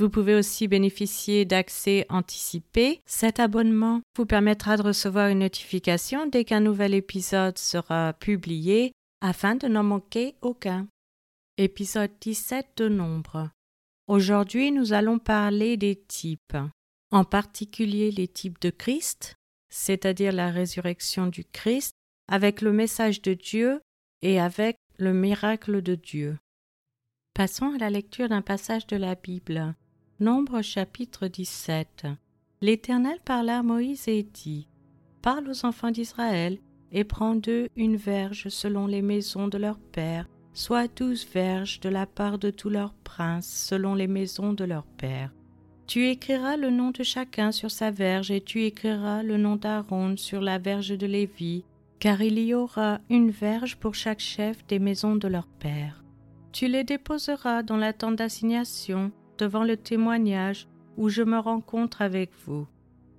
Vous pouvez aussi bénéficier d'accès anticipé. Cet abonnement vous permettra de recevoir une notification dès qu'un nouvel épisode sera publié afin de n'en manquer aucun. Épisode 17 de Nombre. Aujourd'hui, nous allons parler des types, en particulier les types de Christ, c'est-à-dire la résurrection du Christ, avec le message de Dieu et avec le miracle de Dieu. Passons à la lecture d'un passage de la Bible. Nombre chapitre 17. L'Éternel parla à Moïse et dit Parle aux enfants d'Israël et prends d'eux une verge selon les maisons de leurs pères, soit douze verges de la part de tous leurs princes selon les maisons de leurs pères. Tu écriras le nom de chacun sur sa verge et tu écriras le nom d'Aaron sur la verge de Lévi, car il y aura une verge pour chaque chef des maisons de leurs pères. Tu les déposeras dans la tente d'assignation devant le témoignage où je me rencontre avec vous.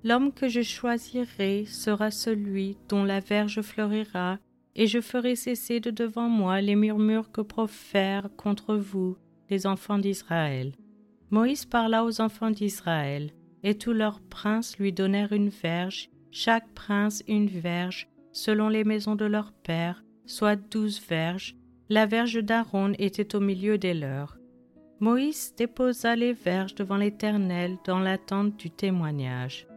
L'homme que je choisirai sera celui dont la verge fleurira, et je ferai cesser de devant moi les murmures que profèrent contre vous les enfants d'Israël. Moïse parla aux enfants d'Israël, et tous leurs princes lui donnèrent une verge, chaque prince une verge, selon les maisons de leurs pères, soit douze verges. La verge d'Aaron était au milieu des leurs. Moïse déposa les verges devant l'Éternel dans l'attente du témoignage.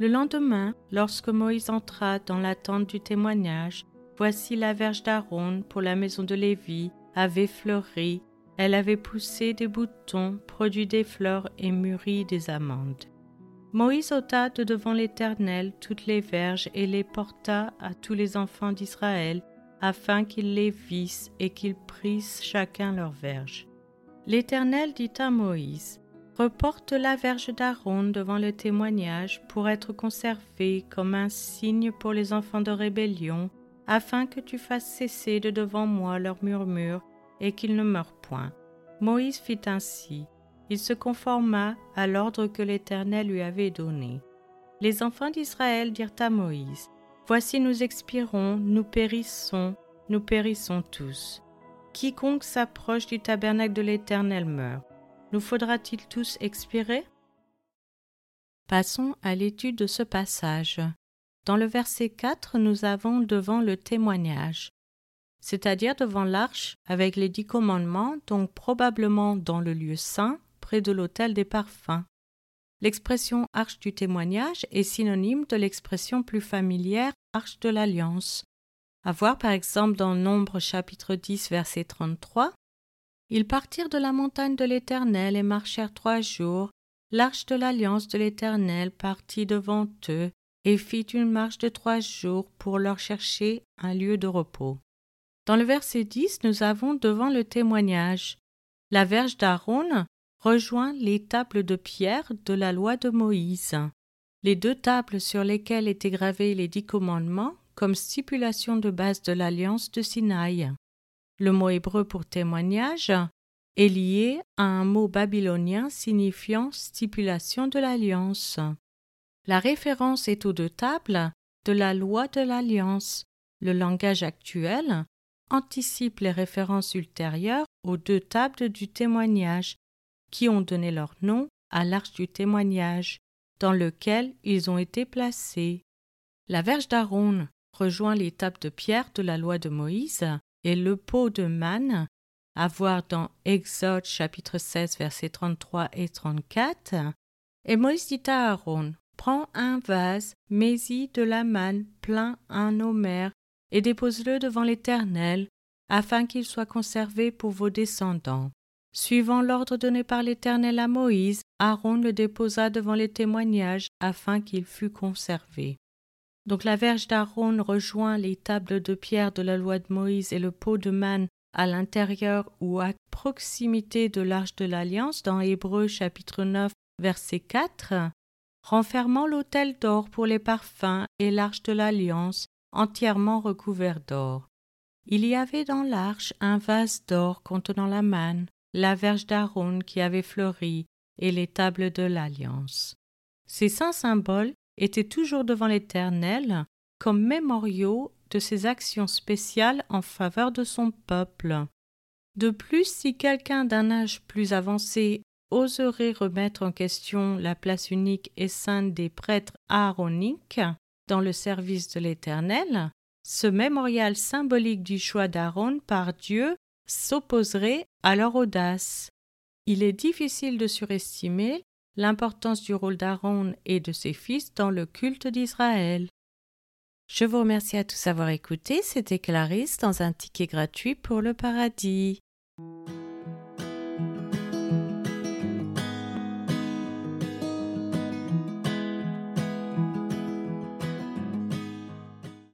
Le lendemain, lorsque Moïse entra dans l'attente du témoignage, voici la verge d'Aaron pour la maison de Lévi avait fleuri, elle avait poussé des boutons, produit des fleurs et mûri des amandes. Moïse ôta de devant l'Éternel toutes les verges et les porta à tous les enfants d'Israël, afin qu'ils les vissent et qu'ils prissent chacun leur verge. L'Éternel dit à Moïse, Reporte la verge d'Aaron devant le témoignage pour être conservée comme un signe pour les enfants de rébellion, afin que tu fasses cesser de devant moi leurs murmures et qu'ils ne meurent point. Moïse fit ainsi. Il se conforma à l'ordre que l'Éternel lui avait donné. Les enfants d'Israël dirent à Moïse, Voici nous expirons, nous périssons, nous périssons tous. Quiconque s'approche du tabernacle de l'Éternel meurt. Nous faudra-t-il tous expirer? Passons à l'étude de ce passage. Dans le verset 4, nous avons devant le témoignage, c'est-à-dire devant l'arche avec les dix commandements, donc probablement dans le lieu saint, près de l'autel des parfums. L'expression arche du témoignage est synonyme de l'expression plus familière arche de l'alliance, à voir par exemple dans Nombre chapitre 10 verset 33. Ils partirent de la montagne de l'Éternel et marchèrent trois jours. L'arche de l'alliance de l'Éternel partit devant eux et fit une marche de trois jours pour leur chercher un lieu de repos. Dans le verset 10, nous avons devant le témoignage. La verge d'Aaron rejoint les tables de pierre de la loi de Moïse. Les deux tables sur lesquelles étaient gravés les dix commandements comme stipulation de base de l'alliance de Sinaï. Le mot hébreu pour témoignage est lié à un mot babylonien signifiant stipulation de l'alliance. La référence est aux deux tables de la loi de l'alliance. Le langage actuel anticipe les références ultérieures aux deux tables du témoignage qui ont donné leur nom à l'arche du témoignage dans lequel ils ont été placés. La verge d'Aaron rejoint l'étape de pierre de la loi de Moïse et le pot de manne, à voir dans Exode chapitre 16 versets 33 et 34. Et Moïse dit à Aaron, Prends un vase, mets-y de la manne plein un homère, et dépose-le devant l'Éternel, afin qu'il soit conservé pour vos descendants. Suivant l'ordre donné par l'Éternel à Moïse, Aaron le déposa devant les témoignages afin qu'il fût conservé. Donc la verge d'Aaron rejoint les tables de pierre de la loi de Moïse et le pot de manne à l'intérieur ou à proximité de l'arche de l'alliance dans Hébreux chapitre 9 verset 4, renfermant l'autel d'or pour les parfums et l'arche de l'alliance entièrement recouvert d'or. Il y avait dans l'arche un vase d'or contenant la manne, la verge d'Aaron qui avait fleuri et les tables de l'Alliance. Ces saints symboles étaient toujours devant l'Éternel comme mémoriaux de ses actions spéciales en faveur de son peuple. De plus, si quelqu'un d'un âge plus avancé oserait remettre en question la place unique et sainte des prêtres aaroniques dans le service de l'Éternel, ce mémorial symbolique du choix d'Aaron par Dieu s'opposerait à leur audace. Il est difficile de surestimer l'importance du rôle d'Aaron et de ses fils dans le culte d'Israël. Je vous remercie à tous d'avoir écouté. C'était Clarisse dans un ticket gratuit pour le paradis.